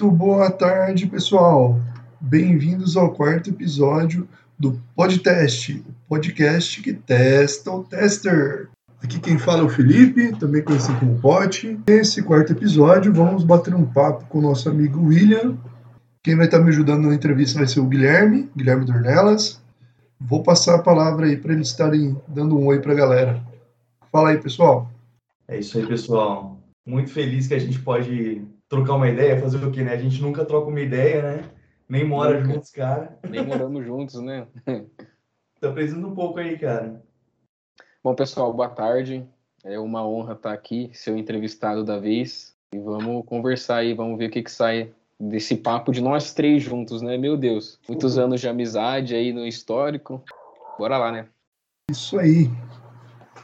Muito boa tarde, pessoal. Bem-vindos ao quarto episódio do Podcast, o podcast que testa o tester. Aqui quem fala é o Felipe, também conhecido como Pote. Nesse quarto episódio, vamos bater um papo com o nosso amigo William. Quem vai estar me ajudando na entrevista vai ser o Guilherme, Guilherme Dornelas. Vou passar a palavra aí para eles estarem dando um oi para a galera. Fala aí, pessoal. É isso aí, pessoal. Muito feliz que a gente pode trocar uma ideia, fazer o quê, né? A gente nunca troca uma ideia, né? Nem mora nunca. juntos, cara. Nem moramos juntos, né? Tá apresenta um pouco aí, cara. Bom, pessoal, boa tarde. É uma honra estar aqui, ser o entrevistado da vez. E vamos conversar aí, vamos ver o que, que sai desse papo de nós três juntos, né? Meu Deus, muitos uhum. anos de amizade aí no histórico. Bora lá, né? Isso aí.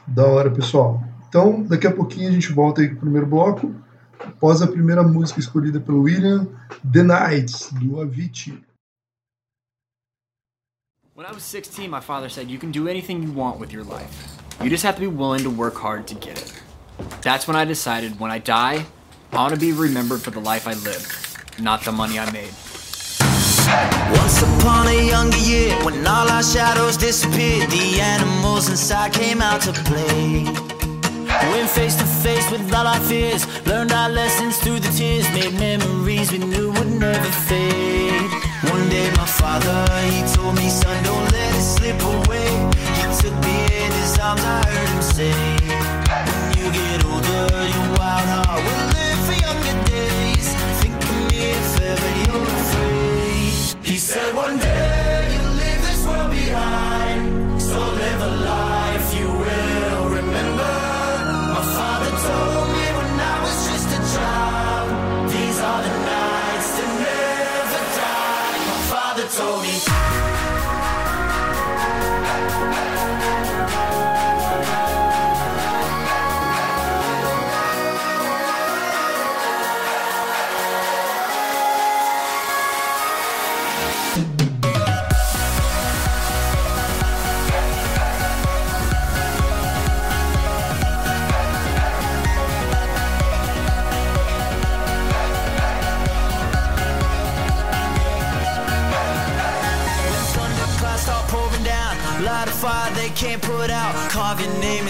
Da hora, pessoal. Então, daqui a pouquinho a gente volta aí pro primeiro bloco após a primeira música escolhida pelo William, The Nights, do Avicii. When I was 16, my father said, You can do anything you want with your life. You just have to be willing to work hard to get it. That's when I decided when I die, I want to be remembered for the life I lived, not the money I made. Once upon a younger year, when all our shadows disappeared, the animals inside came out to play. Went face to face with all our fears. Learned our lessons through the tears. Made memories we knew would never fade. One day my father, he told me, son, don't let it slip away. He took me in his arms, I heard him say, When you get older, your wild heart will live for younger days. Think of me if ever you're afraid. He said one day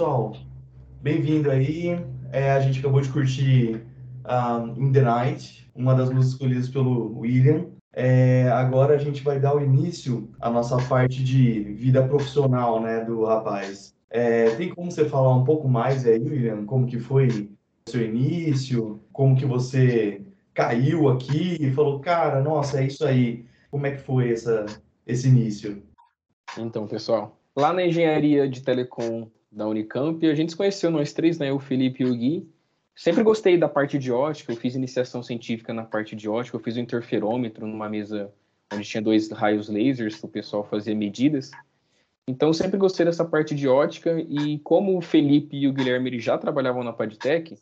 pessoal, bem-vindo aí. É, a gente acabou de curtir um, In the Night, uma das músicas escolhidas pelo William. É, agora a gente vai dar o início à nossa parte de vida profissional, né, do rapaz. É, tem como você falar um pouco mais aí, William, como que foi o seu início, como que você caiu aqui e falou, cara, nossa, é isso aí. Como é que foi essa, esse início? Então, pessoal, lá na engenharia de telecom da Unicamp. E a gente se conheceu, nós três, né? O Felipe e o Gui. Sempre gostei da parte de ótica, eu fiz iniciação científica na parte de ótica, eu fiz o interferômetro numa mesa onde tinha dois raios lasers, o pessoal fazia medidas. Então, sempre gostei dessa parte de ótica e como o Felipe e o Guilherme já trabalhavam na Padtech,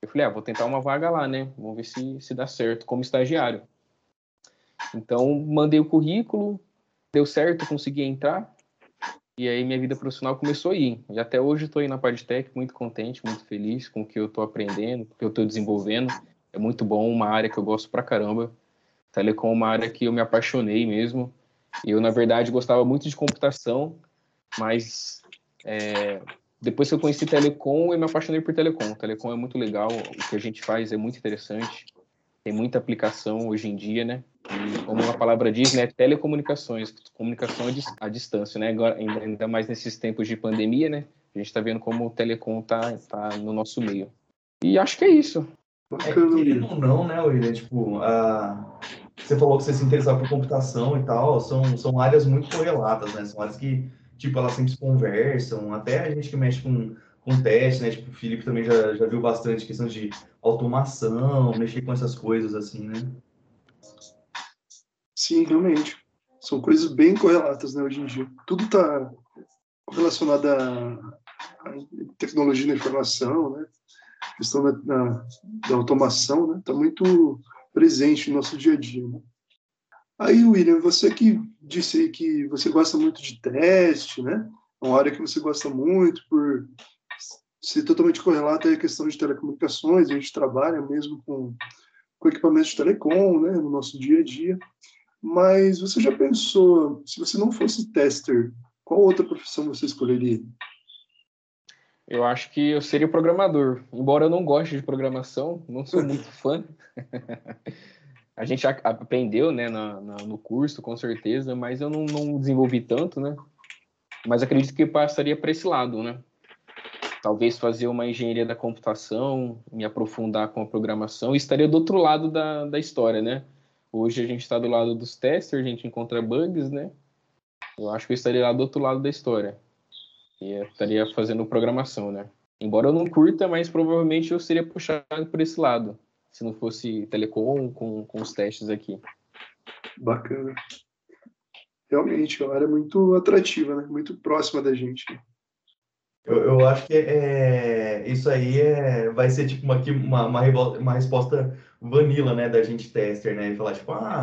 eu falei, ah, vou tentar uma vaga lá, né? Vamos ver se, se dá certo como estagiário. Então, mandei o currículo, deu certo, consegui entrar. E aí minha vida profissional começou a ir. E até hoje estou aí na Padtech, muito contente, muito feliz com o que eu estou aprendendo, com o que eu estou desenvolvendo. É muito bom, uma área que eu gosto pra caramba. Telecom é uma área que eu me apaixonei mesmo. Eu, na verdade, gostava muito de computação, mas é, depois que eu conheci Telecom, eu me apaixonei por Telecom. Telecom é muito legal, o que a gente faz é muito interessante. Tem muita aplicação hoje em dia, né? E como a palavra diz, né, telecomunicações, comunicação à distância, né? Agora, ainda mais nesses tempos de pandemia, né? A gente está vendo como o telecom tá, tá no nosso meio. E acho que é isso. É, querendo ou não, né, William? Tipo, a... você falou que você se interessava por computação e tal, são, são áreas muito correlatas, né? São áreas que, tipo, elas sempre se conversam, até a gente que mexe com, com teste, né? Tipo, o Felipe também já, já viu bastante questão de automação, mexer com essas coisas, assim, né? Sim, realmente. São coisas bem correlatas, né, hoje em dia. Tudo está relacionado à tecnologia da informação, né? A questão da, da, da automação, né? Está muito presente no nosso dia a dia, né? Aí, William, você que disse que você gosta muito de teste, né? É uma área que você gosta muito por ser totalmente correlata à questão de telecomunicações, a gente trabalha mesmo com, com equipamentos de telecom, né, no nosso dia a dia. Mas você já pensou, se você não fosse tester, qual outra profissão você escolheria? Eu acho que eu seria programador. Embora eu não goste de programação, não sou muito fã. a gente aprendeu né, na, na, no curso, com certeza, mas eu não, não desenvolvi tanto, né? Mas acredito que passaria para esse lado, né? Talvez fazer uma engenharia da computação, me aprofundar com a programação, e estaria do outro lado da, da história, né? Hoje a gente está do lado dos testers, a gente encontra bugs, né? Eu acho que eu estaria lá do outro lado da história. E estaria fazendo programação, né? Embora eu não curta, mas provavelmente eu seria puxado por esse lado, se não fosse telecom com, com os testes aqui. Bacana. Realmente, é área muito atrativa, né? Muito próxima da gente. Eu, eu acho que é, isso aí é, vai ser tipo uma, uma, uma, uma resposta vanilla, né, da gente tester, né, e falar tipo, ah,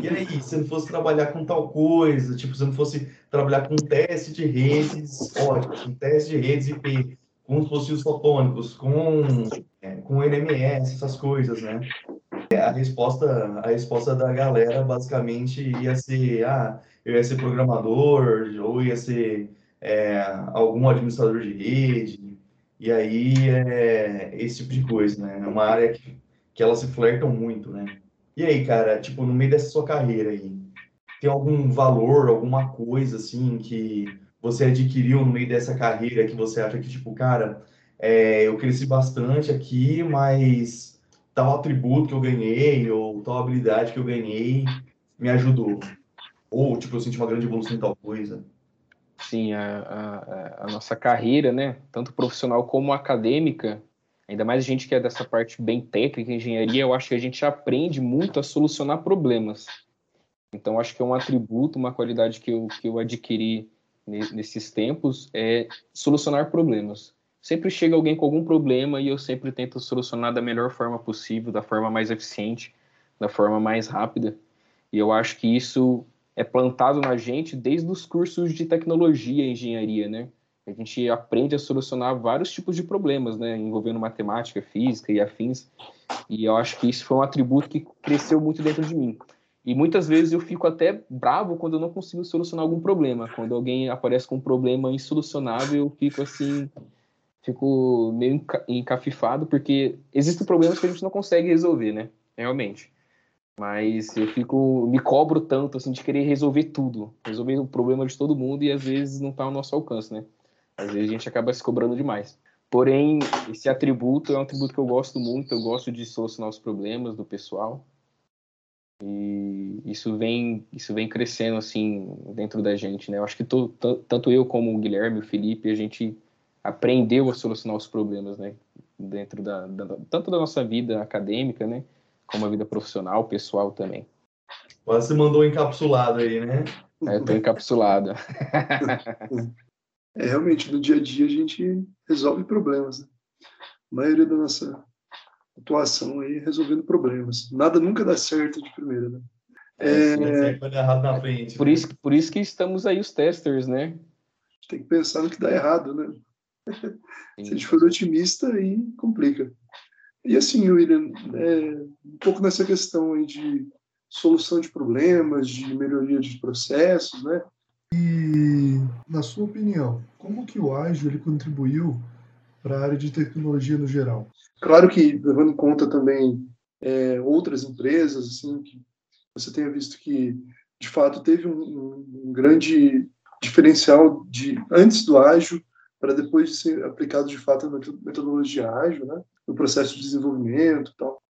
e aí, se não fosse trabalhar com tal coisa, tipo, se não fosse trabalhar com teste de redes, ótimo, com teste de redes IP, com os dispositivos fotônicos, com, é, com NMS, essas coisas, né. A resposta, a resposta da galera basicamente ia ser, ah, eu ia ser programador, ou ia ser é, algum administrador de rede, e aí é esse tipo de coisa, né? É uma área que, que elas se flertam muito, né? E aí, cara, tipo, no meio dessa sua carreira aí, tem algum valor, alguma coisa, assim, que você adquiriu no meio dessa carreira que você acha que, tipo, cara, é, eu cresci bastante aqui, mas tal atributo que eu ganhei, ou tal habilidade que eu ganhei, me ajudou. Ou, tipo, eu senti uma grande evolução em tal coisa sim a, a, a, nossa carreira, né, tanto profissional como acadêmica, ainda mais a gente que é dessa parte bem técnica, engenharia, eu acho que a gente aprende muito a solucionar problemas. Então, acho que é um atributo, uma qualidade que eu, que eu adquiri nesses tempos é solucionar problemas. Sempre chega alguém com algum problema e eu sempre tento solucionar da melhor forma possível, da forma mais eficiente, da forma mais rápida. E eu acho que isso é plantado na gente desde os cursos de tecnologia e engenharia, né? A gente aprende a solucionar vários tipos de problemas, né? Envolvendo matemática, física e afins. E eu acho que isso foi um atributo que cresceu muito dentro de mim. E muitas vezes eu fico até bravo quando eu não consigo solucionar algum problema. Quando alguém aparece com um problema insolucionável, eu fico assim, fico meio encafifado, porque existem problemas que a gente não consegue resolver, né? Realmente. Mas eu fico, me cobro tanto, assim, de querer resolver tudo. Resolver o problema de todo mundo e às vezes não está ao nosso alcance, né? Às vezes a gente acaba se cobrando demais. Porém, esse atributo é um atributo que eu gosto muito, eu gosto de solucionar os problemas do pessoal. E isso vem, isso vem crescendo, assim, dentro da gente, né? Eu acho que tô, tanto eu como o Guilherme, o Felipe, a gente aprendeu a solucionar os problemas, né? Dentro da, da tanto da nossa vida acadêmica, né? Como a vida profissional, pessoal também. Quase se mandou encapsulado aí, né? É, tô encapsulado. é, realmente, no dia a dia a gente resolve problemas. Né? A maioria da nossa atuação aí é resolvendo problemas. Nada nunca dá certo de primeira, né? É, é... errado na frente. Por, né? isso, por isso que estamos aí os testers, né? Tem que pensar no que dá errado, né? Sim. Se a gente for otimista, aí complica. E assim, William, é, um pouco nessa questão aí de solução de problemas, de melhoria de processos, né? E, na sua opinião, como que o ágil ele contribuiu para a área de tecnologia no geral? Claro que, levando em conta também é, outras empresas, assim, que você tenha visto que, de fato, teve um, um grande diferencial de antes do ágil para depois de ser aplicado de fato a metodologia ágil, né? No processo de desenvolvimento e tal.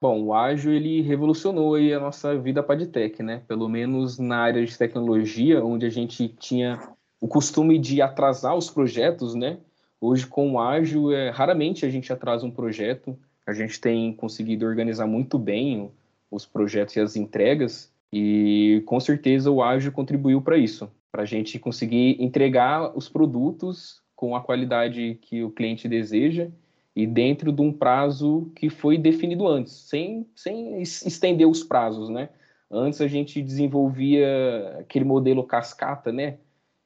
Bom, o ágil ele revolucionou aí a nossa vida para de tech, né? Pelo menos na área de tecnologia, onde a gente tinha o costume de atrasar os projetos, né? Hoje com o ágil, é, raramente a gente atrasa um projeto. A gente tem conseguido organizar muito bem os projetos e as entregas e com certeza o ágil contribuiu para isso para a gente conseguir entregar os produtos com a qualidade que o cliente deseja e dentro de um prazo que foi definido antes, sem, sem estender os prazos, né? Antes a gente desenvolvia aquele modelo cascata, né?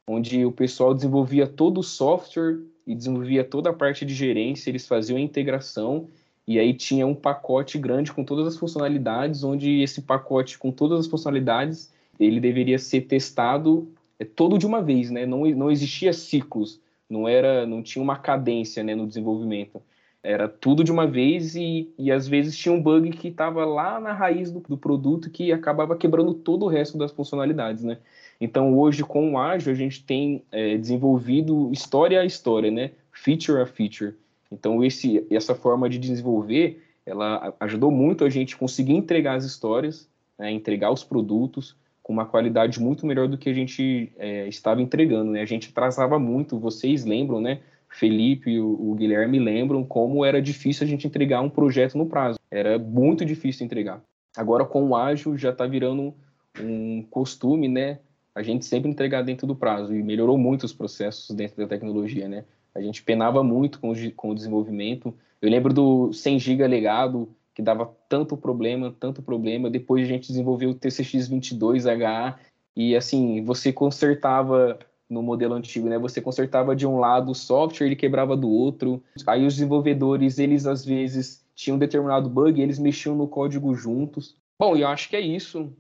Onde o pessoal desenvolvia todo o software e desenvolvia toda a parte de gerência, eles faziam a integração e aí tinha um pacote grande com todas as funcionalidades, onde esse pacote com todas as funcionalidades ele deveria ser testado é todo de uma vez, né? Não, não existia ciclos, não era, não tinha uma cadência, né, no desenvolvimento. Era tudo de uma vez e, e às vezes tinha um bug que estava lá na raiz do, do, produto que acabava quebrando todo o resto das funcionalidades, né? Então hoje com o Ágil a gente tem é, desenvolvido história a história, né? Feature a feature. Então esse, essa forma de desenvolver, ela ajudou muito a gente conseguir entregar as histórias, né? entregar os produtos, com uma qualidade muito melhor do que a gente é, estava entregando, né? A gente atrasava muito, vocês lembram, né? Felipe e o, Guilherme lembram como era difícil a gente entregar um projeto no prazo. Era muito difícil entregar. Agora, com o ágil, já está virando um costume, né? A gente sempre entregar dentro do prazo e melhorou muito os processos dentro da tecnologia, né? A gente penava muito com o, com o desenvolvimento. Eu lembro do 100 GB legado, que dava tanto problema, tanto problema. Depois a gente desenvolveu o TCX22HA e assim, você consertava no modelo antigo, né? Você consertava de um lado o software, ele quebrava do outro. Aí os desenvolvedores, eles às vezes tinham um determinado bug, eles mexiam no código juntos. Bom, eu acho que é isso.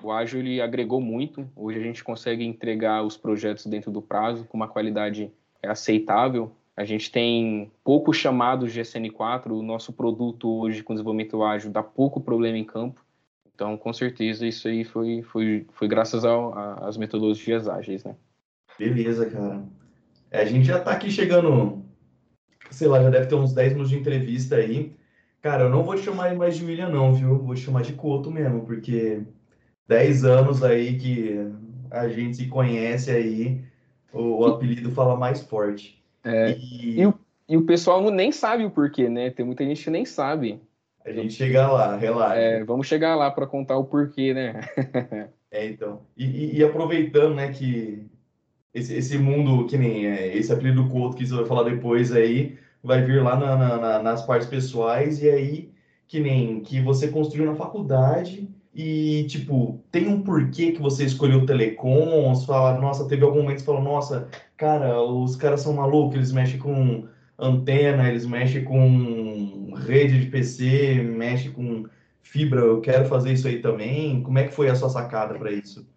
O ágil ele agregou muito. Hoje a gente consegue entregar os projetos dentro do prazo com uma qualidade aceitável. A gente tem pouco chamados de SN4, o nosso produto hoje com desenvolvimento ágil dá pouco problema em campo. Então, com certeza, isso aí foi, foi, foi graças às metodologias ágeis, né? Beleza, cara. É, a gente já está aqui chegando, sei lá, já deve ter uns 10 minutos de entrevista aí. Cara, eu não vou te chamar mais de William, não, viu? Vou te chamar de Couto mesmo, porque 10 anos aí que a gente se conhece aí, o, o apelido fala mais forte. É, e... E, o, e o pessoal nem sabe o porquê, né? Tem muita gente que nem sabe. A gente chega lá, relaxa. É, vamos chegar lá para contar o porquê, né? é, então. E, e, aproveitando, né, que esse, esse mundo, que nem é, esse apelido Couto que você vai falar depois aí, vai vir lá na, na, nas partes pessoais, e aí, que nem que você construiu na faculdade, e, tipo, tem um porquê que você escolheu telecom? Você fala, nossa, teve algum momento que você falou, nossa, cara, os caras são malucos, eles mexem com antena, eles mexem com rede de PC, mexem com fibra, eu quero fazer isso aí também. Como é que foi a sua sacada para isso?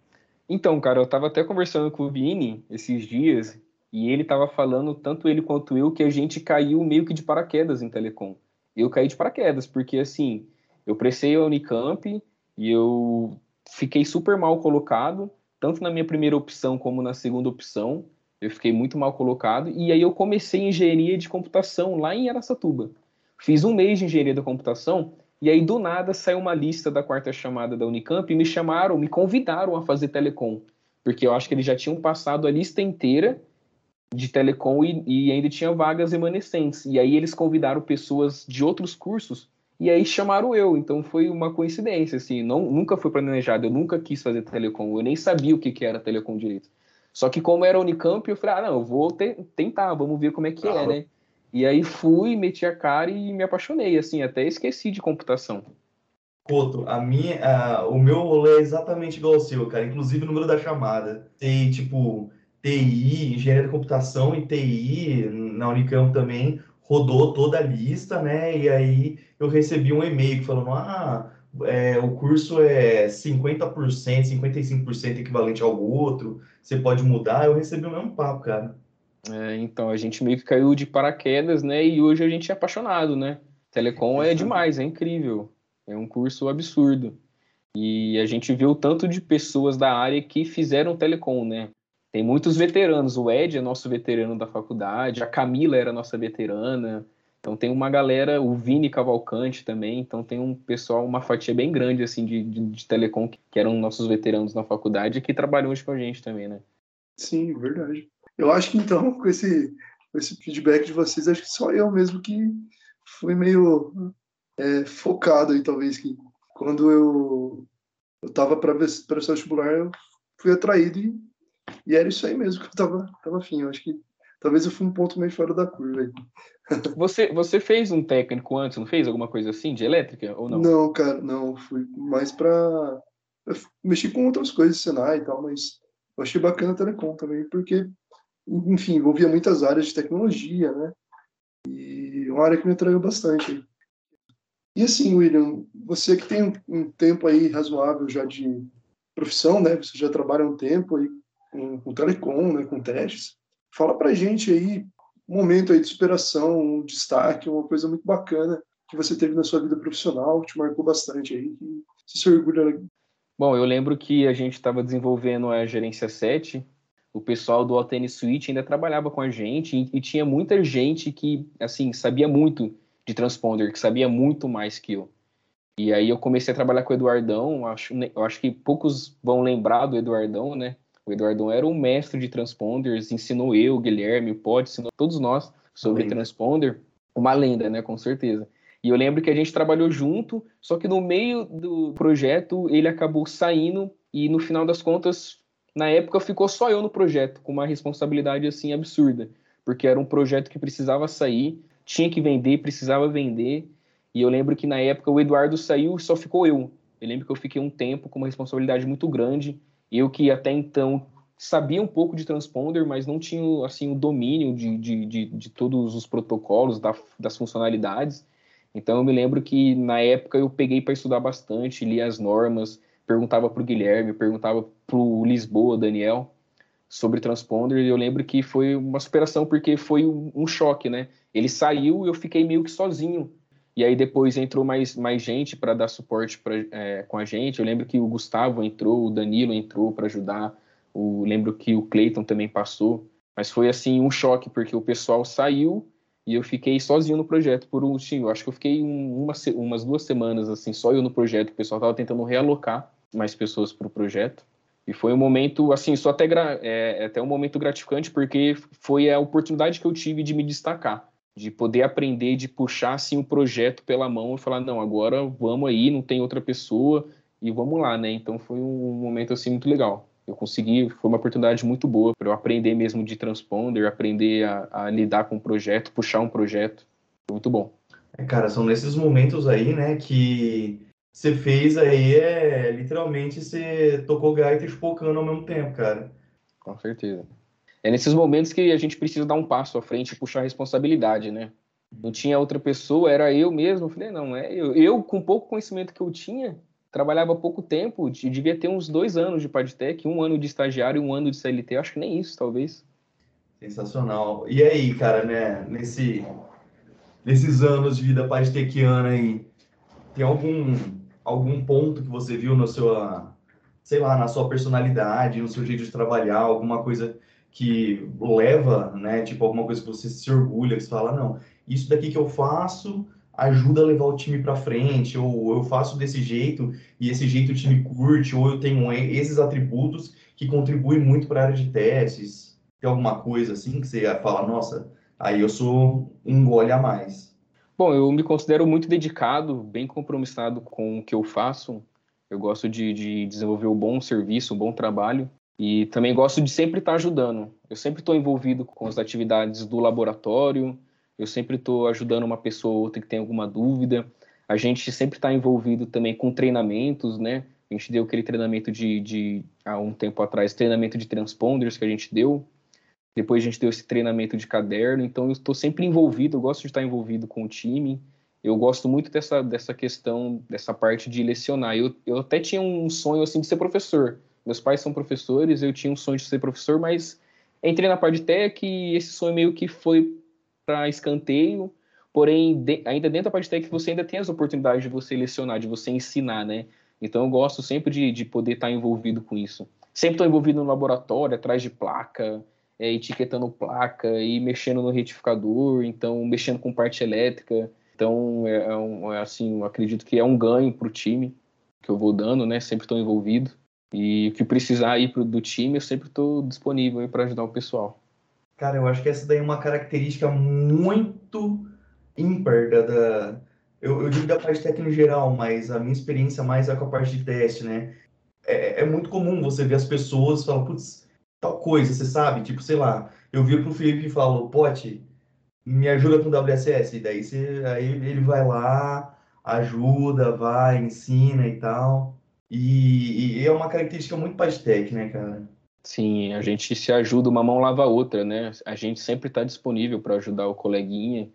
Então, cara, eu tava até conversando com o Vini esses dias e ele tava falando, tanto ele quanto eu, que a gente caiu meio que de paraquedas em telecom. Eu caí de paraquedas, porque assim, eu prestei a Unicamp, e eu fiquei super mal colocado, tanto na minha primeira opção como na segunda opção. Eu fiquei muito mal colocado. E aí eu comecei engenharia de computação lá em Aracatuba. Fiz um mês de engenharia da computação e aí do nada saiu uma lista da quarta chamada da Unicamp e me chamaram, me convidaram a fazer telecom. Porque eu acho que eles já tinham passado a lista inteira de telecom e, e ainda tinha vagas remanescentes. E aí eles convidaram pessoas de outros cursos E aí chamaram eu, então foi uma coincidência, assim, não, nunca foi planejado, eu nunca quis fazer telecom, eu nem sabia o que, que era telecom direito. Só que como era Unicamp, eu falei, ah, não, eu vou te tentar, vamos ver como é que é, né? E aí fui, meti a cara e me apaixonei, assim, até esqueci de computação. Couto, a minha, a, o meu rolê é exatamente igual ao seu, cara, inclusive o número da chamada. Tem, tipo, TI, engenharia de computação e TI na Unicamp também, rodou toda a lista, né? E aí eu recebi um e-mail falando: ah, é, o curso é 50%, 55% equivalente ao outro, você pode mudar. Eu recebi o mesmo papo, cara. É, então, a gente meio que caiu de paraquedas, né? E hoje a gente é apaixonado, né? Telecom é demais, é incrível. É um curso absurdo. E a gente vê o tanto de pessoas da área que fizeram telecom, né? Tem muitos veteranos. O Ed é nosso veterano da faculdade, a Camila era nossa veterana. Então tem uma galera, o Vini Cavalcante também. Então tem um pessoal, uma fatia bem grande assim de, de, de telecom que eram nossos veteranos na faculdade que trabalham hoje com a gente também, né? Sim, verdade. Eu acho que então, com esse, com esse feedback de vocês, acho que só eu mesmo que fui meio é, focado aí, talvez, que quando eu eu estava para prestar vestibular, eu fui atraído e e era isso aí mesmo que eu tava, tava afim. Eu acho que talvez eu fui um ponto meio fora da curva aí. Você, você fez um técnico antes, não fez alguma coisa assim de elétrica ou não? Não, cara, não. Fui mais para mexer com outras coisas, Senai e tal, mas eu achei bacana a Telecom também, porque, enfim, envolvia muitas áreas de tecnologia, né? E uma área que me atraiu bastante. E assim, William, você que tem um tempo aí razoável já de profissão, né? Você já trabalha um tempo aí com, com telecom, né, com testes. Fala para gente aí um momento aí de superação, um destaque, uma coisa muito bacana que você teve na sua vida profissional, que te marcou bastante aí, que você se orgulha. Bom, eu lembro que a gente estava desenvolvendo a gerência 7, o pessoal do Altene Switch ainda trabalhava com a gente e, e, tinha muita gente que, assim, sabia muito de transponder, que sabia muito mais que eu. E aí eu comecei a trabalhar com o Eduardão, acho, eu acho que poucos vão lembrar do Eduardão, né? O Eduardo era um mestre de transponders, ensinou eu, Guilherme, o Pod, ensinou todos nós sobre transponder. Uma lenda, né, com certeza. E eu lembro que a gente trabalhou junto, só que no meio do projeto ele acabou saindo e no final das contas, na época ficou só eu no projeto, com uma responsabilidade assim absurda, porque era um projeto que precisava sair, tinha que vender, precisava vender. E eu lembro que na época o Eduardo saiu e só ficou eu. Eu lembro que eu fiquei um tempo com uma responsabilidade muito grande eu que até então sabia um pouco de transponder, mas não tinha assim o domínio de, de, de, de todos os protocolos, da, das funcionalidades. Então eu me lembro que na época eu peguei para estudar bastante, li as normas, perguntava para o Guilherme, perguntava para o Lisboa, Daniel, sobre transponder, e eu lembro que foi uma superação porque foi um choque, né? Ele saiu e eu fiquei meio que sozinho e aí depois entrou mais, mais gente para dar suporte pra, é, com a gente. Eu lembro que o Gustavo entrou, o Danilo entrou para ajudar. O, lembro que o Cleiton também passou. Mas foi assim um choque, porque o pessoal saiu e eu fiquei sozinho no projeto por um Eu acho que eu fiquei um, uma, umas duas semanas assim, só eu no projeto. O pessoal estava tentando realocar mais pessoas para o projeto. E foi um momento, assim, só até, é, até um momento gratificante, porque foi a oportunidade que eu tive de me destacar de poder aprender, de puxar assim o projeto pela mão e falar não, agora vamos aí, não tem outra pessoa e vamos lá, né? Então foi um momento assim muito legal. Eu consegui, foi uma oportunidade muito boa para eu aprender mesmo de transponder, aprender a, a, lidar com o projeto, puxar um projeto. Foi muito bom. É, cara, são nesses momentos aí, né, que você fez aí é literalmente você tocou gaita e chupou cano ao mesmo tempo, cara. Com certeza. É nesses momentos que a gente precisa dar um passo à frente e puxar a responsabilidade, né? Não tinha outra pessoa, era eu mesmo. Eu falei, não, é eu. Eu, com pouco conhecimento que eu tinha, trabalhava pouco tempo, devia ter uns dois anos de Padtech, um ano de estagiário e um ano de CLT, acho que nem isso, talvez. Sensacional. E aí, cara, né, nesse, nesses anos de vida padtechiana aí, tem algum, algum ponto que você viu no seu, sei lá, na sua personalidade, no seu jeito de trabalhar, alguma coisa que leva, né, tipo alguma coisa que você se orgulha, que você fala, não, isso daqui que eu faço ajuda a levar o time para frente, ou eu faço desse jeito e esse jeito o time curte, ou eu tenho esses atributos que contribuem muito para a área de testes. Tem alguma coisa assim que você fala, nossa, aí eu sou um gole a mais? Bom, eu me considero muito dedicado, bem compromissado com o que eu faço. Eu gosto de, de desenvolver um bom serviço, um bom trabalho. E também gosto de sempre estar ajudando. Eu sempre estou envolvido com as atividades do laboratório, eu sempre estou ajudando uma pessoa ou outra que tem alguma dúvida. A gente sempre está envolvido também com treinamentos, né? A gente deu aquele treinamento de, de, há um tempo atrás, treinamento de transponders que a gente deu. Depois a gente deu esse treinamento de caderno. Então eu estou sempre envolvido, eu gosto de estar envolvido com o time. Eu gosto muito dessa, dessa questão, dessa parte de lecionar. Eu, eu até tinha um sonho assim de ser professor. Meus pais são professores, eu tinha um sonho de ser professor, mas entrei na parte de tech e esse sonho meio que foi para escanteio. Porém, de, ainda dentro da parte de tech, você ainda tem as oportunidades de você lecionar, de você ensinar, né? Então eu gosto sempre de, de poder estar envolvido com isso. Sempre estou envolvido no laboratório, atrás de placa, é, etiquetando placa e mexendo no retificador, então mexendo com parte elétrica. Então, é, é, um, é assim, acredito que é um ganho para o time que eu vou dando, né? Sempre estou envolvido. E o que precisar aí pro, do time, eu sempre estou disponível para ajudar o pessoal. Cara, eu acho que essa daí é uma característica muito ímpar da, da eu, eu, digo da parte técnica em geral, mas a minha experiência mais é com a parte de teste, né? É, é muito comum você ver as pessoas falar, putz, tal coisa, você sabe? Tipo, sei lá, eu vi pro Felipe e falou, Pote, me ajuda com WSS. E daí você, aí ele vai lá, ajuda, vai, ensina e tal. E, e é uma característica muito Pastec, né, cara? Sim, a gente se ajuda, uma mão lava a outra, né? A gente sempre está disponível para ajudar o coleguinha.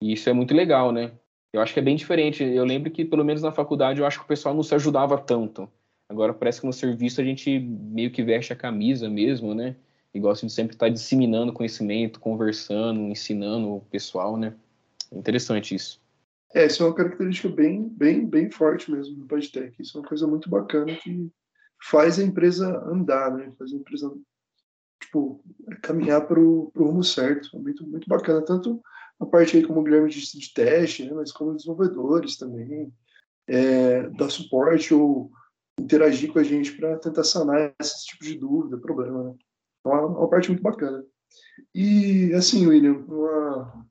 E isso é muito legal, né? Eu acho que é bem diferente. Eu lembro que, pelo menos na faculdade, eu acho que o pessoal não se ajudava tanto. Agora parece que no serviço a gente meio que veste a camisa mesmo, né? E gosta de sempre estar disseminando conhecimento, conversando, ensinando o pessoal, né? É interessante isso. É, isso é uma característica bem, bem, bem forte mesmo do PodTech. Isso é uma coisa muito bacana que faz a empresa andar, né? Faz a empresa tipo caminhar para o rumo certo. É muito, muito bacana tanto a parte aí como o Guilherme disse de teste, né? Mas como desenvolvedores também, é, dar suporte ou interagir com a gente para tentar sanar esse tipo de dúvida, problema. Né? É uma, uma parte muito bacana. E, assim, William, uma,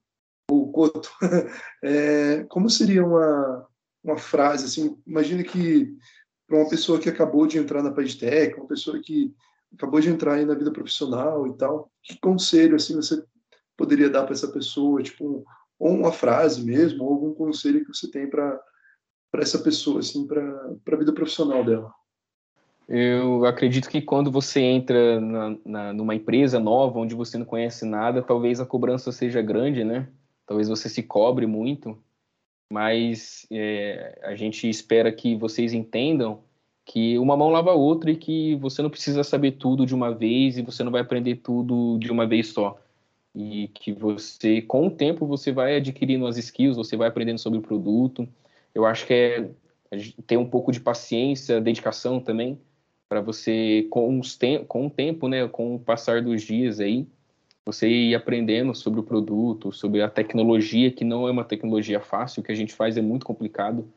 o Coto, é, como seria uma, uma frase, assim, imagina que para uma pessoa que acabou de entrar na PadTech, uma pessoa que acabou de entrar aí na vida profissional e tal, que conselho, assim, você poderia dar para essa pessoa, tipo, ou uma frase mesmo, ou algum conselho que você tem para para essa pessoa, assim, para a vida profissional dela? Eu acredito que quando você entra na, na, numa empresa nova, onde você não conhece nada, talvez a cobrança seja grande, né? Talvez você se cobre muito, mas é, a gente espera que vocês entendam que uma mão lava a outra e que você não precisa saber tudo de uma vez e você não vai aprender tudo de uma vez só. E que você, com o tempo, você vai adquirindo as skills, você vai aprendendo sobre o produto, eu acho que é ter um pouco de paciência, dedicação também, para você, com, os te com o tempo, né, com o passar dos dias aí, você ir aprendendo sobre o produto, sobre a tecnologia, que não é uma tecnologia fácil, o que a gente faz é muito complicado,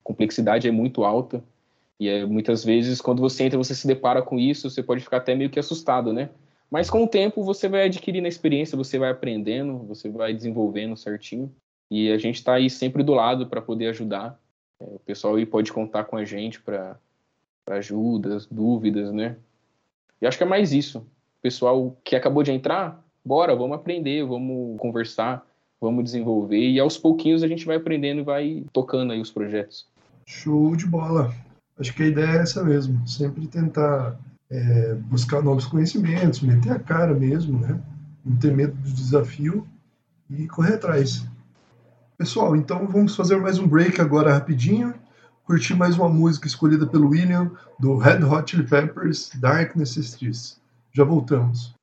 a complexidade é muito alta, e é, muitas vezes, quando você entra, você se depara com isso, você pode ficar até meio que assustado, né? Mas com o tempo, você vai adquirindo a experiência, você vai aprendendo, você vai desenvolvendo certinho. E a gente está aí sempre do lado para poder ajudar. É, o pessoal aí pode contar com a gente para ajudas, dúvidas, né? E acho que é mais isso. O pessoal que acabou de entrar, bora, vamos aprender, vamos conversar, vamos desenvolver. E aos pouquinhos a gente vai aprendendo e vai tocando aí os projetos. Show de bola. Acho que a ideia é essa mesmo. Sempre tentar é, buscar novos conhecimentos, meter a cara mesmo, né? Não ter medo do desafio e correr atrás. Pessoal, então vamos fazer mais um break agora rapidinho. Curtir mais uma música escolhida pelo William, do Red Hot Chili Peppers, Darkness Streets. Já voltamos.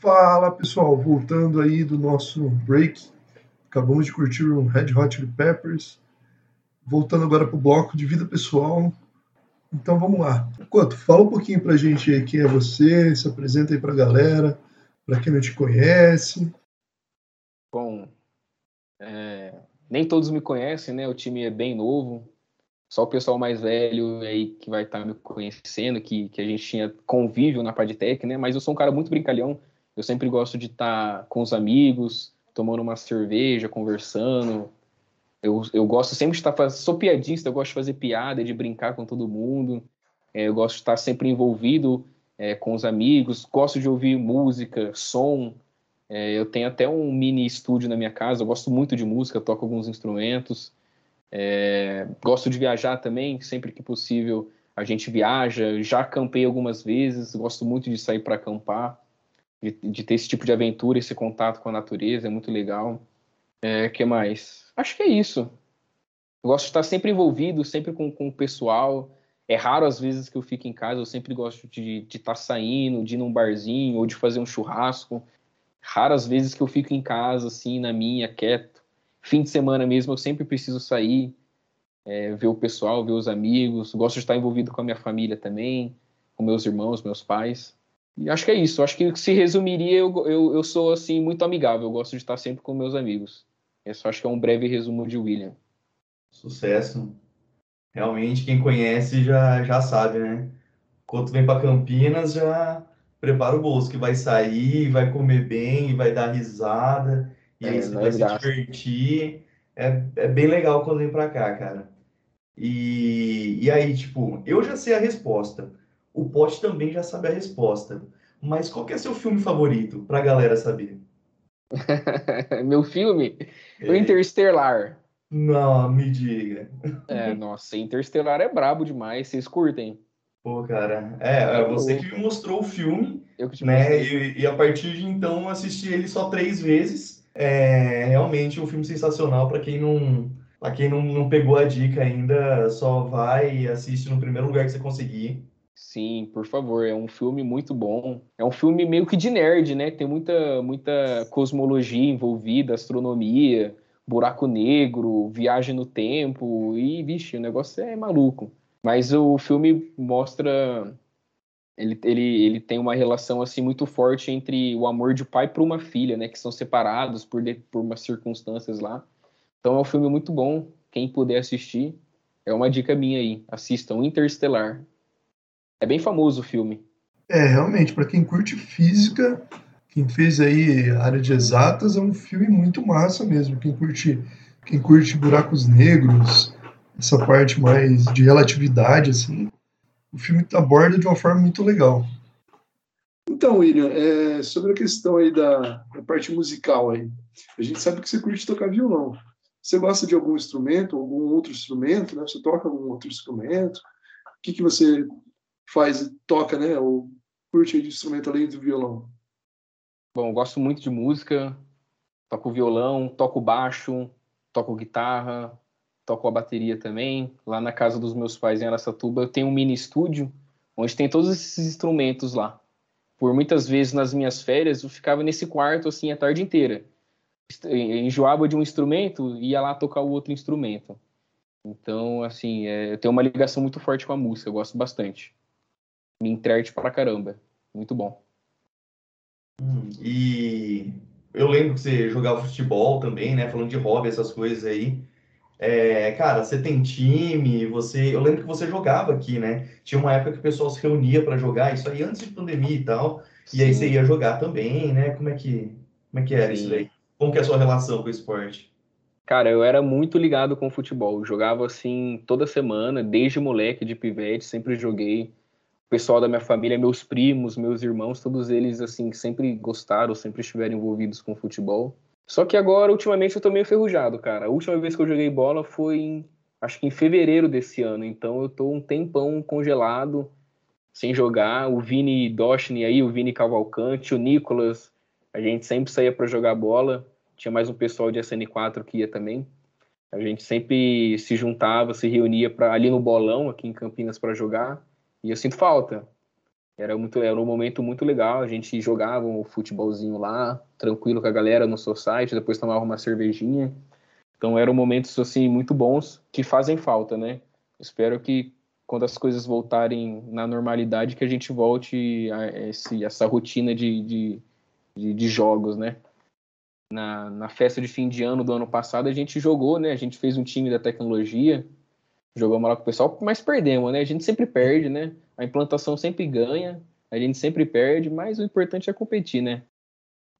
Fala pessoal, voltando aí do nosso break. Acabamos de curtir o Red Hot Chili Peppers. Voltando agora para o bloco de vida pessoal. Então vamos lá. Quanto, fala um pouquinho pra gente aí quem é você, se apresenta aí pra galera, pra quem não te conhece. Bom, é, nem todos me conhecem, né? O time é bem novo. Só o pessoal mais velho aí que vai estar me conhecendo, que, que a gente tinha convívio na Padtech, né? Mas eu sou um cara muito brincalhão. Eu sempre gosto de estar com os amigos, tomando uma cerveja, conversando. Eu, eu gosto sempre de estar fazendo. Sou piadista, eu gosto de fazer piada, de brincar com todo mundo. É, eu gosto de estar sempre envolvido é, com os amigos. Gosto de ouvir música, som. É, eu tenho até um mini estúdio na minha casa. Eu gosto muito de música, toco alguns instrumentos. É, gosto de viajar também, sempre que possível a gente viaja. Já acampei algumas vezes, gosto muito de sair para acampar. De, de ter esse tipo de aventura, esse contato com a natureza, é muito legal. É, que mais? Acho que é isso. Eu gosto de estar sempre envolvido, sempre com, com o pessoal. É raro às vezes que eu fico em casa, eu sempre gosto de estar saindo, de ir num barzinho ou de fazer um churrasco. Raras vezes que eu fico em casa, assim, na minha, quieto. Fim de semana mesmo, eu sempre preciso sair, é, ver o pessoal, ver os amigos. Gosto de estar envolvido com a minha família também, com meus irmãos, meus pais. E acho que é isso. Acho que se resumiria, eu, eu, eu sou, assim, muito amigável. Eu gosto de estar sempre com meus amigos. Esse acho que é um breve resumo de William. Sucesso. Realmente, quem conhece já, já sabe, né? Quando vem para Campinas, já prepara o bolso, que vai sair, vai comer bem, vai dar risada, e aí É, você não vai é se graça. divertir. É, é bem legal quando vem para cá, cara. E, e aí, tipo, eu já sei a resposta. O Pote também já sabe a resposta. Mas qual que é seu filme favorito, pra galera saber? Meu filme, o É, Interstellar. Não, me diga. É, nossa, Interstellar é brabo demais. Vocês curtem? Pô, cara, é, é você que me mostrou o filme, Eu que te né? E, e a partir de então assisti ele só três vezes. É realmente um filme sensacional para quem não, para quem não, não pegou a dica ainda, só vai e assiste no primeiro lugar que você conseguir. Sim, por favor, é um filme muito bom. É um filme meio que de nerd, né? Tem muita, muita cosmologia envolvida, astronomia, buraco negro, viagem no tempo, e, vixe, o negócio é maluco. Mas o filme mostra. Ele, ele, ele tem uma relação assim muito forte entre o amor de pai para uma filha, né? Que são separados por, de- por umas circunstâncias lá. Então é um filme muito bom. Quem puder assistir, é uma dica minha aí. Assistam Interstellar. É bem famoso o filme. É, realmente, para quem curte física, quem fez aí área de exatas, é um filme muito massa mesmo. Quem curte, quem curte buracos negros, essa parte mais de relatividade, assim, o filme aborda de uma forma muito legal. Então, William, é, sobre a questão aí da, da parte musical aí, a gente sabe que você curte tocar violão. Você gosta de algum instrumento, algum outro instrumento, né? Você toca algum outro instrumento? O que que você faz, toca, né? Ou curte de instrumento além do violão? Bom, gosto muito de música. Toco violão, toco baixo, toco guitarra, toco a bateria também. Lá na casa dos meus pais em Araçatuba, eu tenho um mini estúdio onde tem todos esses instrumentos lá. Por muitas vezes nas minhas férias, eu ficava nesse quarto assim a tarde inteira. Enjoava de um instrumento, ia lá tocar o outro instrumento. Então, assim, é, eu tenho uma ligação muito forte com a música, eu gosto bastante. Me enterte pra caramba. Muito bom. Hum, E eu lembro que você jogava futebol também, né? Falando de hobby, essas coisas aí. É, cara, você tem time, você. Eu lembro que você jogava aqui, né? Tinha uma época que o pessoal se reunia para jogar, isso aí antes de pandemia e tal. E aí Sim. você ia jogar também, né? Como é que, como é que era isso Sim. daí? Como que é a sua relação com o esporte? Cara, eu era muito ligado com o futebol. Eu Jogava assim toda semana, desde moleque, de pivete, sempre joguei. Pessoal da minha família, meus primos, meus irmãos, todos eles assim sempre gostaram, sempre estiveram envolvidos com futebol. Só que agora, ultimamente, eu tô meio enferrujado, cara. A última vez que eu joguei bola foi em, acho que em fevereiro desse ano. Então eu tô um tempão congelado, sem jogar. O Vini Doshni aí, o Vini Cavalcante, o Nicolas, a gente sempre saía para jogar bola. Tinha mais um pessoal de SN4 que ia também. A gente sempre se juntava, se reunia pra, ali no bolão, aqui em Campinas, para jogar. E eu sinto falta. Era, muito, era um momento muito legal. A gente jogava um futebolzinho lá, tranquilo com a galera no society, depois tomava uma cervejinha. Então eram momentos assim muito bons que fazem falta, né? Espero que quando as coisas voltarem na normalidade, que a gente volte a esse, essa rotina de, de, de, de jogos, né? Na, na festa de fim de ano do ano passado, a gente jogou, né? A gente fez um time da tecnologia, jogamos lá com o pessoal, mas perdemos, né? A gente sempre perde, né? A implantação sempre ganha, a gente sempre perde, mas o importante é competir, né?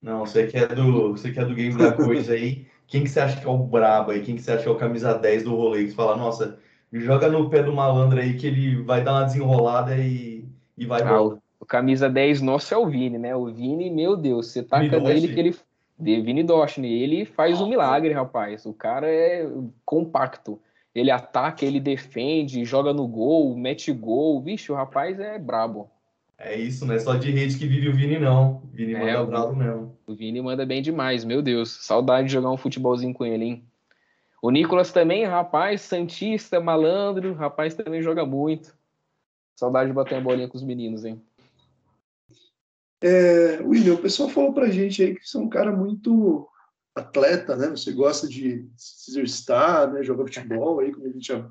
Não, você que é do, você que é do game da coisa aí. Quem que você acha que é o brabo aí? Quem que você acha que é o camisa 10 do rolê? Que você fala, nossa, joga no pé do malandro aí que ele vai dar uma desenrolada e, e vai Ah, o, o camisa 10 nosso é o Vini, né? O Vini, meu Deus, você taca nele que ele. De Vini Doshni, ele faz um milagre, rapaz. O cara é compacto. Ele ataca, ele defende, joga no gol, mete gol. Vixe, o rapaz é brabo. É isso, não é só de rede que vive o Vini, não. O Vini É, manda o- bravo mesmo. O Vini manda bem demais, meu Deus. Saudade de jogar um futebolzinho com ele, hein? O Nicolas também, rapaz, Santista, malandro, rapaz também joga muito. Saudade de bater uma bolinha com os meninos, hein? É, William, o pessoal falou pra gente aí que você é um cara muito atleta, né? Você gosta de se exercitar, né? Jogar futebol aí, como a gente já,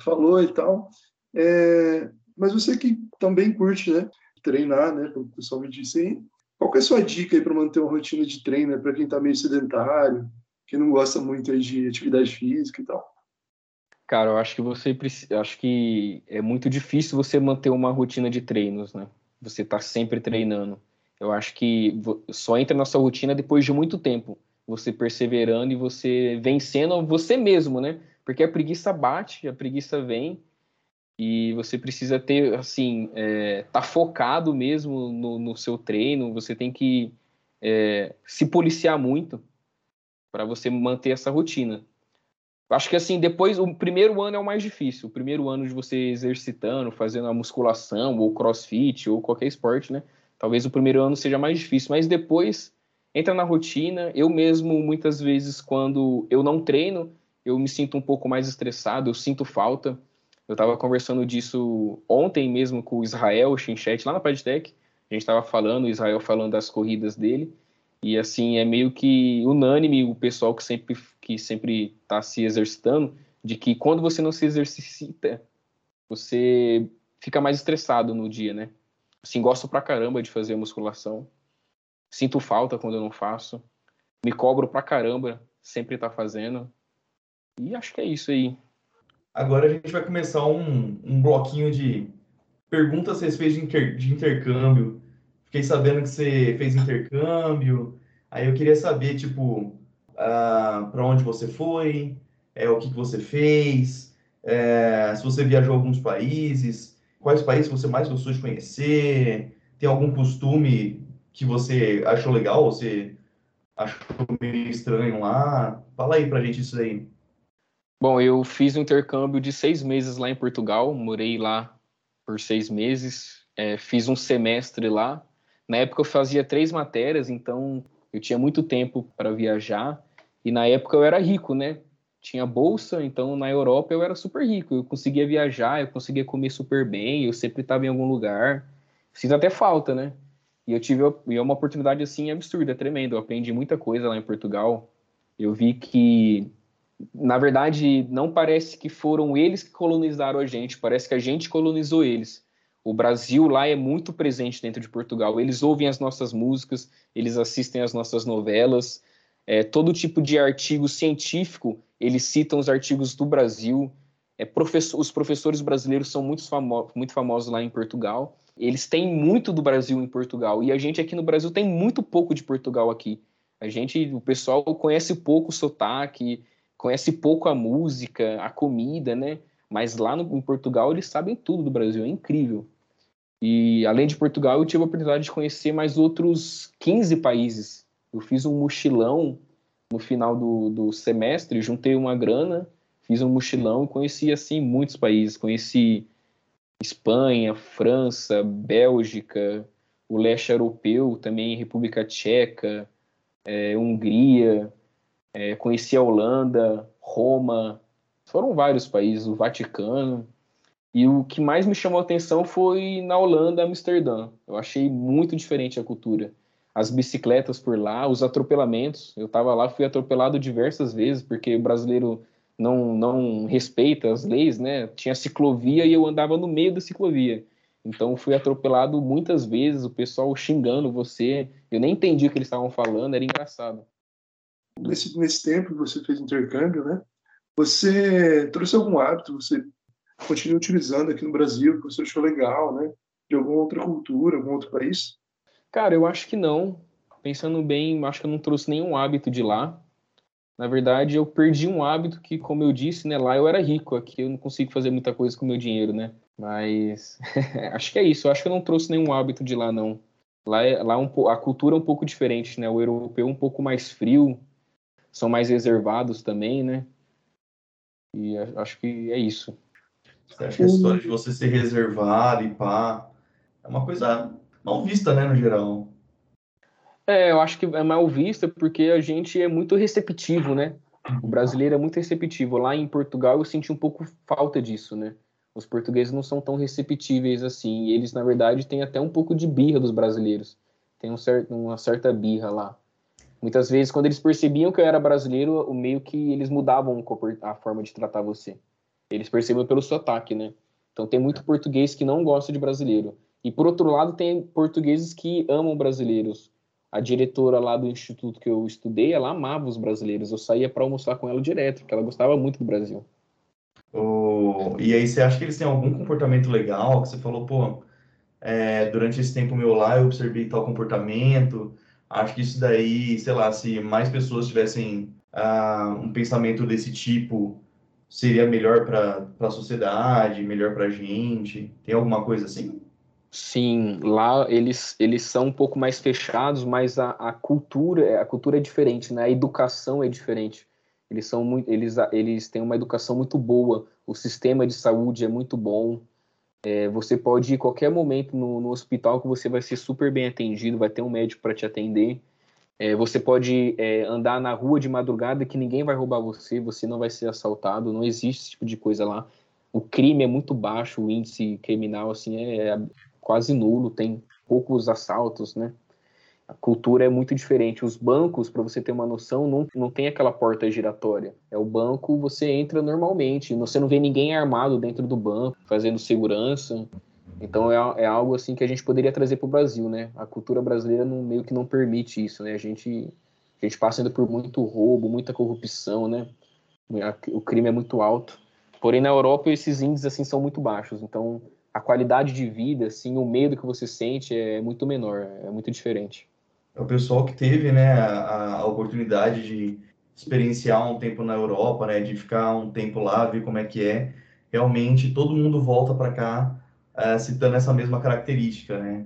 falou e tal. É, mas você que também curte, né? Treinar, né? Como o pessoal me disse aí. Qual é a sua dica aí para manter uma rotina de treino, né? Para quem tá meio sedentário, que não gosta muito de atividade física e tal? Cara, eu acho que você acho que é muito difícil você manter uma rotina de treinos, né? Você tá sempre treinando. Eu acho que só entra na sua rotina depois de muito tempo, você perseverando e você vencendo você mesmo, né? Porque a preguiça bate, a preguiça vem e você precisa ter, assim, é, tá focado mesmo no, no seu treino. Você tem que é, se policiar muito para você manter essa rotina. Acho que assim, depois, o primeiro ano é o mais difícil. O primeiro ano de você exercitando, fazendo a musculação, ou crossfit, ou qualquer esporte, né? Talvez o primeiro ano seja mais difícil, mas depois entra na rotina. Eu mesmo, muitas vezes, quando eu não treino, eu me sinto um pouco mais estressado, eu sinto falta. Eu estava conversando disso ontem mesmo com o Israel, o Chinchet, lá na Padtech. A gente estava falando, o Israel falando das corridas dele. E assim, é meio que unânime o pessoal que sempre que sempre está se exercitando, de que quando você não se exercita, você fica mais estressado no dia, né? Assim, gosto pra caramba de fazer musculação. Sinto falta quando eu não faço. Me cobro pra caramba, sempre tá fazendo. E acho que é isso aí. Agora a gente vai começar um, um bloquinho de perguntas a respeito de, inter- de intercâmbio. Fiquei sabendo que você fez intercâmbio. Aí eu queria saber, tipo, para onde você foi, é, o que, que você fez, é, se você viajou a alguns países, quais países você mais gostou de conhecer, tem algum costume que você achou legal, você achou meio estranho lá? Fala aí pra gente isso aí. Bom, eu fiz um intercâmbio de seis meses lá em Portugal, morei lá por seis meses, é, fiz um semestre lá. Na época eu fazia três matérias, então eu tinha muito tempo para viajar. E na época eu era rico, né? Tinha bolsa, então na Europa eu era super rico. Eu conseguia viajar, eu conseguia comer super bem, eu sempre estava em algum lugar. Fiz até falta, né? E eu tive e é uma oportunidade assim absurda, tremenda. Eu aprendi muita coisa lá em Portugal. Eu vi que na verdade, não parece que foram eles que colonizaram a gente, parece que a gente colonizou eles. O Brasil lá é muito presente dentro de Portugal. Eles ouvem as nossas músicas, eles assistem as nossas novelas, é, todo tipo de artigo científico, eles citam os artigos do Brasil. É, professor, os professores brasileiros são muito, famo muito famosos lá em Portugal. Eles têm muito do Brasil em Portugal e a gente aqui no Brasil tem muito pouco de Portugal aqui. A gente, o pessoal conhece pouco o sotaque, conhece pouco a música, a comida, né? Mas lá no, em Portugal eles sabem tudo do Brasil, é incrível. E além de Portugal, eu tive a oportunidade de conhecer mais outros 15 países. Eu fiz um mochilão no final do, do semestre, juntei uma grana, fiz um mochilão e conheci assim muitos países. Conheci Espanha, França, Bélgica, o leste europeu, também República Tcheca, é, Hungria, é, conheci a Holanda, Roma, foram vários países, o Vaticano. E o que mais me chamou a atenção foi na Holanda, Amsterdã. Eu achei muito diferente a cultura. As bicicletas por lá, os atropelamentos. Eu estava lá, fui atropelado diversas vezes, porque o brasileiro não, não respeita as leis, né? Tinha ciclovia e eu andava no meio da ciclovia. Então fui atropelado muitas vezes, o pessoal xingando você. Eu nem entendi o que eles estavam falando, era engraçado. Nesse, nesse tempo que você fez intercâmbio, né? Você trouxe algum hábito, você continua utilizando aqui no Brasil, que você achou legal, né? De alguma outra cultura, algum outro país? Cara, eu acho que não. Pensando bem, acho que eu não trouxe nenhum hábito de lá. Na verdade, eu perdi um hábito que, como eu disse, né, lá eu era rico, aqui eu não consigo fazer muita coisa com o meu dinheiro, né? Mas acho que é isso. Eu acho que eu não trouxe nenhum hábito de lá, não. Lá, é, lá é um, a cultura é um pouco diferente, né? O europeu é um pouco mais frio, são mais reservados também, né? E acho que é isso. Você acha que a história de você ser reservado e pá É uma coisa mal vista, né, no geral. É, eu acho que é mal vista porque a gente é muito receptivo, né? O brasileiro é muito receptivo. Lá em Portugal eu senti um pouco falta disso, né? Os portugueses não são tão receptíveis assim. E eles, na verdade, têm até um pouco de birra dos brasileiros. Tem um uma certa birra lá. Muitas vezes, quando eles percebiam que eu era brasileiro, o meio que eles mudavam a forma de tratar você. Eles percebiam pelo sotaque, né? Então tem muito português que não gosta de brasileiro. E por outro lado, tem portugueses que amam brasileiros. A diretora lá do instituto que eu estudei, ela amava os brasileiros. Eu saía para almoçar com ela direto, porque ela gostava muito do Brasil. O- E aí você acha que eles têm algum comportamento legal que você falou, pô, é, durante esse tempo meu lá eu observei tal comportamento. Acho que isso daí, sei lá, se mais pessoas tivessem ah, um pensamento desse tipo, seria melhor para a sociedade, melhor para a gente. Tem alguma coisa assim? Sim, lá eles, eles são um pouco mais fechados, mas a, a cultura a cultura é diferente, né? A educação é diferente. Eles são muito, eles, eles têm uma educação muito boa. O sistema de saúde é muito bom. É, você pode ir qualquer momento no, no hospital que você vai ser super bem atendido, vai ter um médico para te atender. É, você pode é, andar na rua de madrugada que ninguém vai roubar você, você não vai ser assaltado. Não existe esse tipo de coisa lá. O crime é muito baixo, o índice criminal assim é, é quase nulo, tem poucos assaltos, né? A cultura é muito diferente. Os bancos, para você ter uma noção, não, não tem aquela porta giratória. É o banco, você entra normalmente. Você não vê ninguém armado dentro do banco, fazendo segurança. Então é, é algo assim que a gente poderia trazer para o Brasil, né? A cultura brasileira não, meio que não permite isso, né? A gente, a gente passa ainda por muito roubo, muita corrupção, né? O crime é muito alto. Porém, na Europa, esses índices assim são muito baixos. Então, a qualidade de vida, assim, o medo que você sente é muito menor, é muito diferente. É o pessoal que teve, né, a, a oportunidade de experienciar um tempo na Europa, né, de ficar um tempo lá, ver como é que é. Realmente, todo mundo volta para cá uh, citando essa mesma característica, né?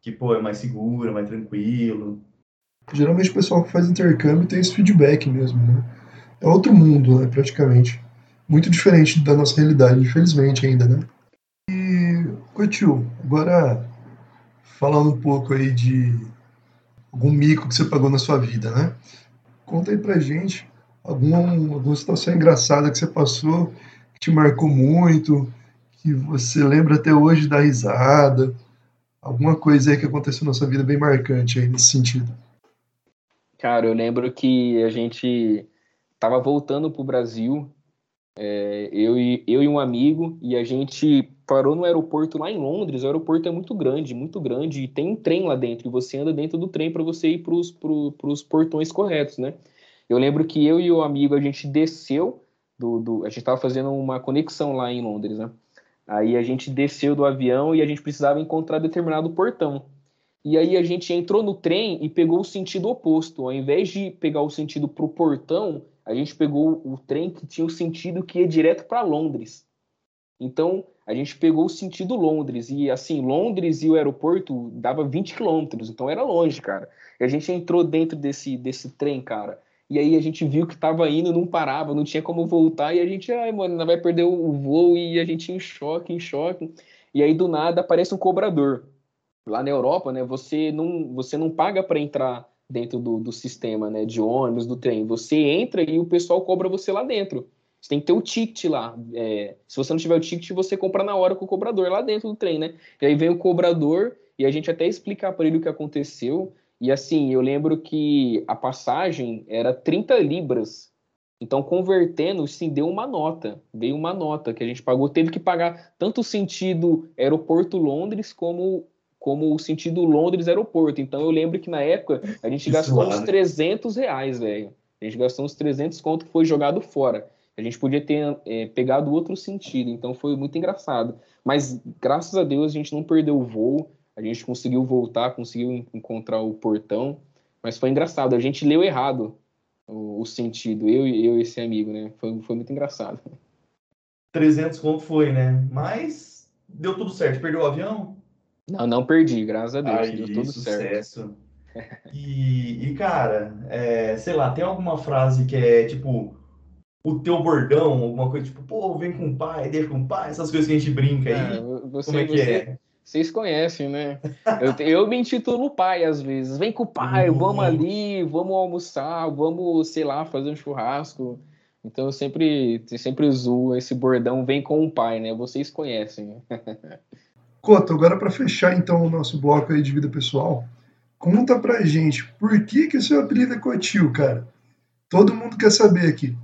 Que, pô, é mais seguro, é mais tranquilo. Geralmente o pessoal que faz intercâmbio tem esse feedback mesmo, né? É outro mundo, né, praticamente. Muito diferente da nossa realidade, infelizmente ainda, né? Tio, agora falando um pouco aí de algum mico que você pagou na sua vida, né? Conta aí pra gente alguma, alguma situação engraçada que você passou, que te marcou muito, que você lembra até hoje da risada, alguma coisa aí que aconteceu na sua vida bem marcante aí nesse sentido. Cara, eu lembro que a gente tava voltando pro Brasil, é, eu, e, eu e um amigo, e a gente parou no aeroporto lá em Londres. O aeroporto é muito grande, muito grande, e tem um trem lá dentro, e você anda dentro do trem para você ir pro, pros portões corretos, né? Eu lembro que eu e o amigo, a gente desceu, do, do, a gente tava fazendo uma conexão lá em Londres, né? Aí a gente desceu do avião e a gente precisava encontrar determinado portão. E aí a gente entrou no trem e pegou o sentido oposto. Ao invés de pegar o sentido pro portão, a gente pegou o trem que tinha o sentido que ia direto para Londres. Então, a gente pegou o sentido Londres. E, assim, Londres e o aeroporto dava 20 quilômetros. Então, era longe, cara. E a gente entrou dentro desse, desse trem, cara. E aí a gente viu que tava indo, não parava, não tinha como voltar. E a gente, ai, mano, vai perder o voo. E a gente em choque, em choque. E aí, do nada, aparece um cobrador. Lá na Europa, né, você não, você não paga para entrar dentro do, do sistema, né, de ônibus, do trem. Você entra e o pessoal cobra você lá dentro. Você tem que ter o ticket lá. É, se você não tiver o ticket, você compra na hora com o cobrador lá dentro do trem, né? E aí vem o cobrador e a gente até explicar para ele o que aconteceu. E assim, eu lembro que a passagem era 30 libras. Então, convertendo, sim, deu uma nota. Veio uma nota que a gente pagou. Teve que pagar tanto o sentido aeroporto Londres como como o sentido Londres-aeroporto. Então eu lembro que na época a gente gastou uns 300 reais, velho. A gente gastou uns 300 conto que foi jogado fora. A gente podia ter é, pegado outro sentido, então foi muito engraçado. Mas graças a Deus a gente não perdeu o voo, a gente conseguiu voltar, conseguiu en- encontrar o portão, mas foi engraçado. A gente leu errado o, o sentido, eu e eu esse amigo, né? Foi, foi muito engraçado. 300 conto foi, né? Mas deu tudo certo. Perdeu o avião? Não, não perdi, graças a Deus, Aí, deu tudo certo. sucesso. E, e, cara, é, sei lá, tem alguma frase que é tipo o teu bordão, alguma coisa tipo, pô, vem com o pai, deixa com o pai, essas coisas que a gente brinca aí. É, você, Como é que você, é? Vocês conhecem, né? Eu, eu me intitulo pai às vezes. Vem com o pai, Uhum. vamos ali, vamos almoçar, vamos, sei lá, fazer um churrasco. Então eu sempre, sempre uso esse bordão, vem com o pai, né? Vocês conhecem. Coto, agora para fechar então o nosso bloco aí de vida pessoal, conta pra gente por que que o seu apelido é Cotil, cara? Todo mundo quer saber aqui.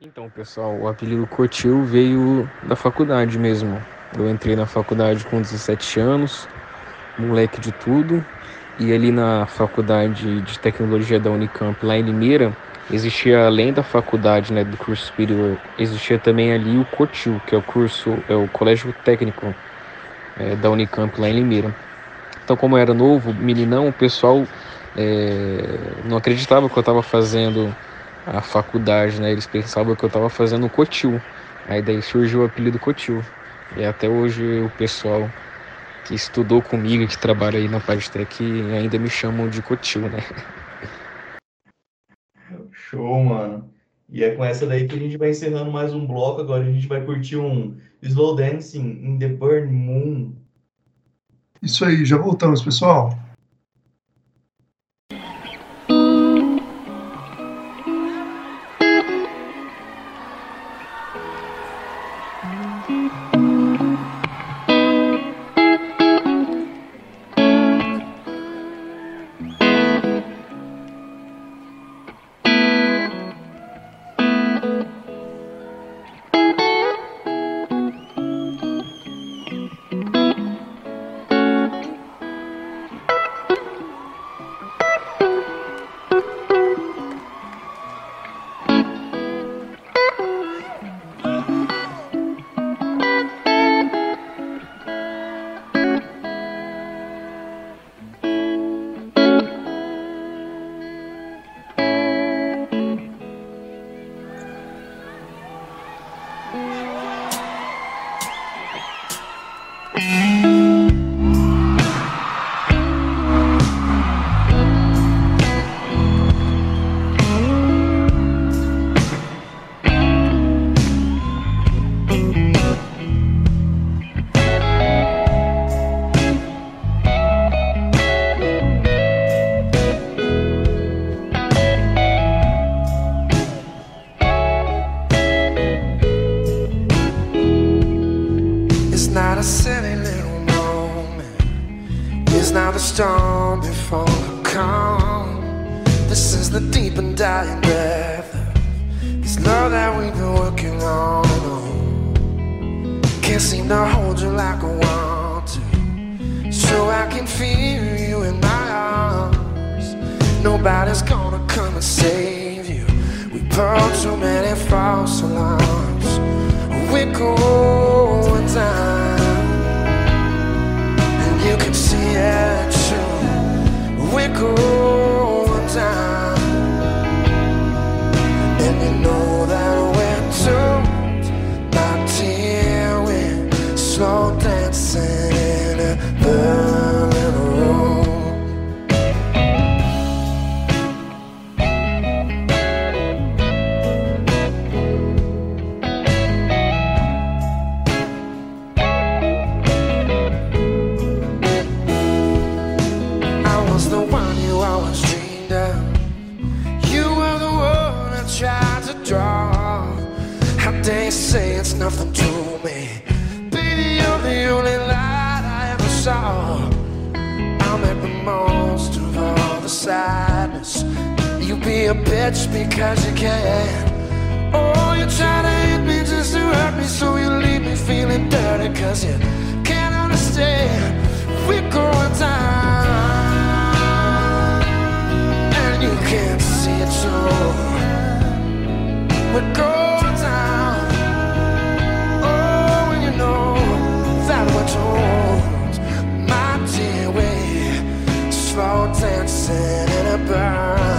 Então, pessoal, o apelido Cotil veio da faculdade mesmo. Eu entrei na faculdade com 17 anos, moleque de tudo, e ali na faculdade de tecnologia da Unicamp, lá em Limeira, existia além da faculdade, né, do curso superior, existia também ali o Cotil, que é o curso, é o colégio técnico é, da Unicamp lá em Limeira. Então, como eu era novo, meninão, o pessoal é, não acreditava que eu estava fazendo a faculdade, né? Eles pensavam que eu estava fazendo o Cotil. Aí daí surgiu o apelido Cotil. E até hoje o pessoal que estudou comigo, que trabalha aí na Pagtec, ainda me chamam de Cotil, né? Show, mano. E é com essa daí que a gente vai encerrando mais um bloco. Agora a gente vai curtir um Slow Dancing in the Burn Moon. Isso aí, já voltamos, pessoal. Sadness. You be a bitch because you can. Oh, you try to hit me just to hurt me, so you leave me feeling dirty because you can't understand. We're going down, and you can't see it too. We're going down, oh, and you know that we're told, my dear, we slow dancing in a burn.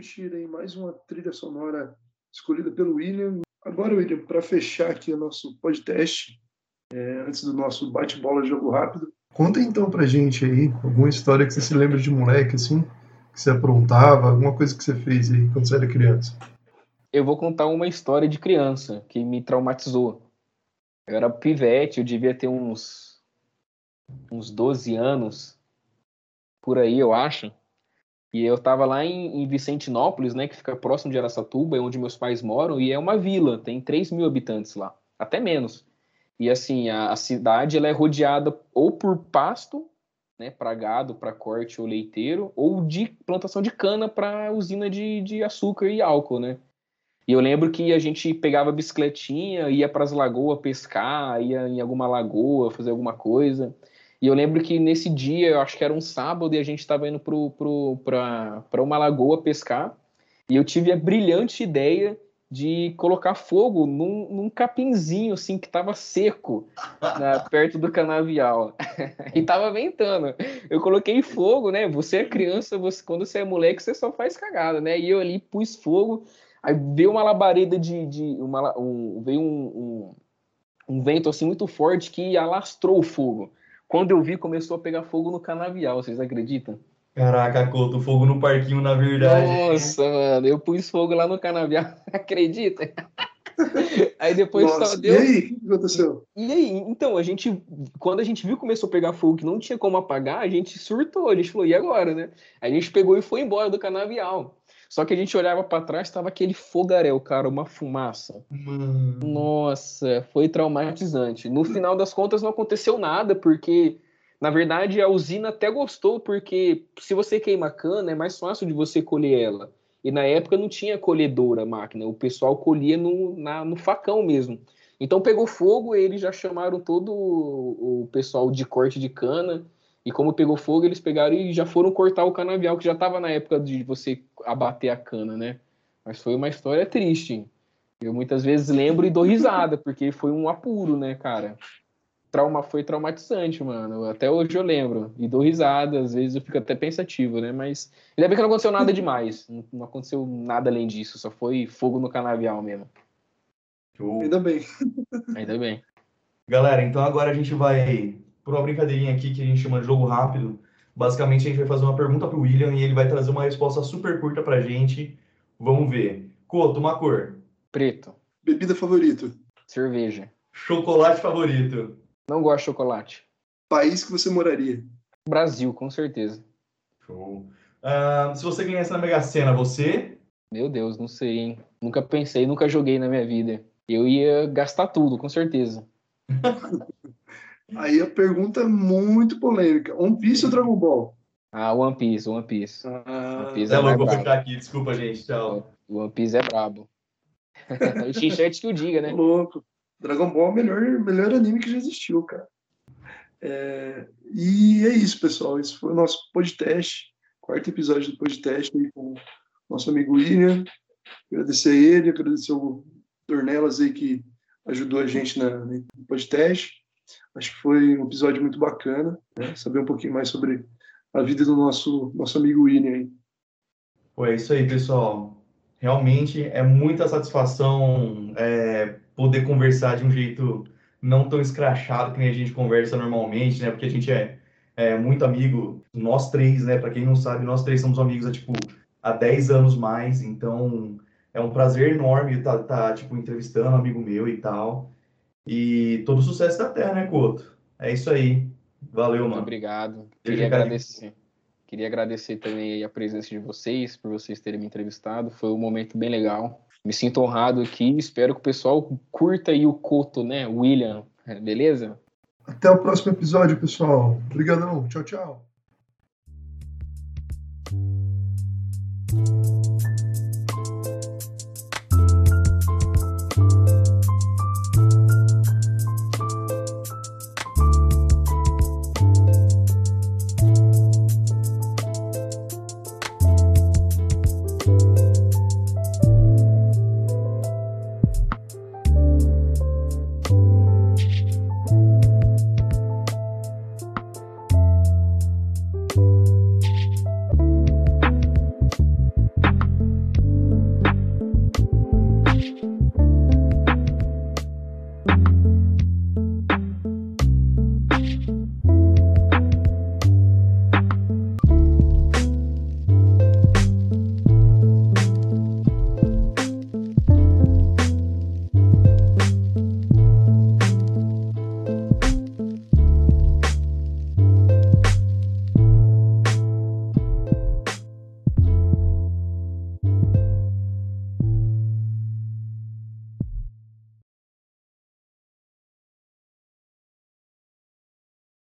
Curtir aí mais uma trilha sonora escolhida pelo William. Agora, William, para fechar aqui o nosso podcast, é, antes do nosso bate-bola jogo rápido, conta então pra gente aí alguma história que você se lembra de moleque, assim, que você aprontava, alguma coisa que você fez aí quando você era criança. Eu vou contar uma história de criança que me traumatizou. Eu era pivete, eu devia ter uns, uns 12 anos, por aí, eu acho. E eu tava lá em, em Vicentinópolis, né, que fica próximo de Araçatuba, é onde meus pais moram, e é uma vila, tem 3 mil habitantes lá, até menos. E assim, a, a cidade ela é rodeada ou por pasto, né, para gado, para corte ou leiteiro, ou de plantação de cana para usina de, de açúcar e álcool, né? E eu lembro que a gente pegava bicicletinha, ia para as lagoas pescar, ia em alguma lagoa fazer alguma coisa. E eu lembro que nesse dia, eu acho que era um sábado, e a gente estava indo para uma lagoa pescar. E eu tive a brilhante ideia de colocar fogo num, num capinzinho assim que estava seco né, perto do canavial e tava ventando. Eu coloquei fogo, né? Você é criança, você quando você é moleque você só faz cagada, né? E eu ali pus fogo, aí veio uma labareda de, de uma, um, veio um, um, um vento assim muito forte que alastrou o fogo. Quando eu vi começou a pegar fogo no canavial, vocês acreditam? Caraca, Couto, fogo no parquinho, na verdade. Nossa, mano, eu pus fogo lá no canavial, acredita? Aí depois Nossa, só deu. E aí, o que aconteceu? E aí, então, a gente, quando a gente viu que começou a pegar fogo, que não tinha como apagar, a gente surtou, a gente falou, e agora, né? A gente pegou e foi embora do canavial. Só que a gente olhava pra trás, tava aquele fogaréu, cara, uma fumaça. Mano. Nossa, foi traumatizante. No final das contas, não aconteceu nada, porque, na verdade, a usina até gostou, porque se você queima cana, é mais fácil de você colher ela. E na época não tinha colhedora máquina, o pessoal colhia no, na- no facão mesmo. Então pegou fogo, eles já chamaram todo o pessoal de corte de cana. E como pegou fogo, eles pegaram e já foram cortar o canavial, que já estava na época de você abater a cana, né? Mas foi uma história triste. Eu muitas vezes lembro e dou risada, porque foi um apuro, né, cara? Trauma, foi traumatizante, mano. Até hoje eu lembro. E dou risada, às vezes eu fico até pensativo, né? Mas ainda bem que não aconteceu nada demais. Não, não aconteceu nada além disso. Só foi fogo no canavial mesmo. Show. Ainda bem. Ainda bem. Galera, então agora a gente vai por uma brincadeirinha aqui que a gente chama de jogo rápido. Basicamente, a gente vai fazer uma pergunta pro William e ele vai trazer uma resposta super curta pra gente. Vamos ver. Couto, uma cor. Preto. Bebida favorita? Cerveja. Chocolate favorito. Não gosto de chocolate. País que você moraria? Brasil, com certeza. Show. Ah, se você ganhasse na Mega Sena, você? Meu Deus, não sei, hein? Nunca pensei, nunca joguei na minha vida. Eu ia gastar tudo, com certeza. Aí a pergunta é muito polêmica. One Piece ou Dragon Ball? Ah, One Piece, One Piece. Ah, One Piece É é mais louco, vou brabo. fechar aqui. Desculpa, gente. Tchau. One Piece é brabo. o t-shirt que o diga, né? louco. Dragon Ball é o melhor, melhor anime que já existiu, cara. É, e é isso, pessoal. Esse foi o nosso podcast, quarto episódio do podcast aí com o nosso amigo William. Agradecer a ele, agradecer o Dornelas aí que ajudou a gente na, no podcast. Acho que foi um episódio muito bacana, né? Saber um pouquinho mais sobre a vida do nosso, nosso amigo William aí. É isso aí, pessoal. Realmente é muita satisfação é, poder conversar de um jeito não tão escrachado que nem a gente conversa normalmente, né? Porque a gente é, é muito amigo, nós três, né? Para quem não sabe, nós três somos amigos há, tipo, há 10 anos mais, então é um prazer enorme estar, tá, tipo, entrevistando um amigo meu e tal. E todo sucesso da Terra, né, Couto? É isso aí. Valeu, Muito mano. obrigado. Queria agradecer. Queria agradecer também a presença de vocês, por vocês terem me entrevistado. Foi um momento bem legal. Me sinto honrado aqui. Espero que o pessoal curta aí o Coto, né? William, beleza? Até o próximo episódio, pessoal. Obrigadão. Tchau, tchau.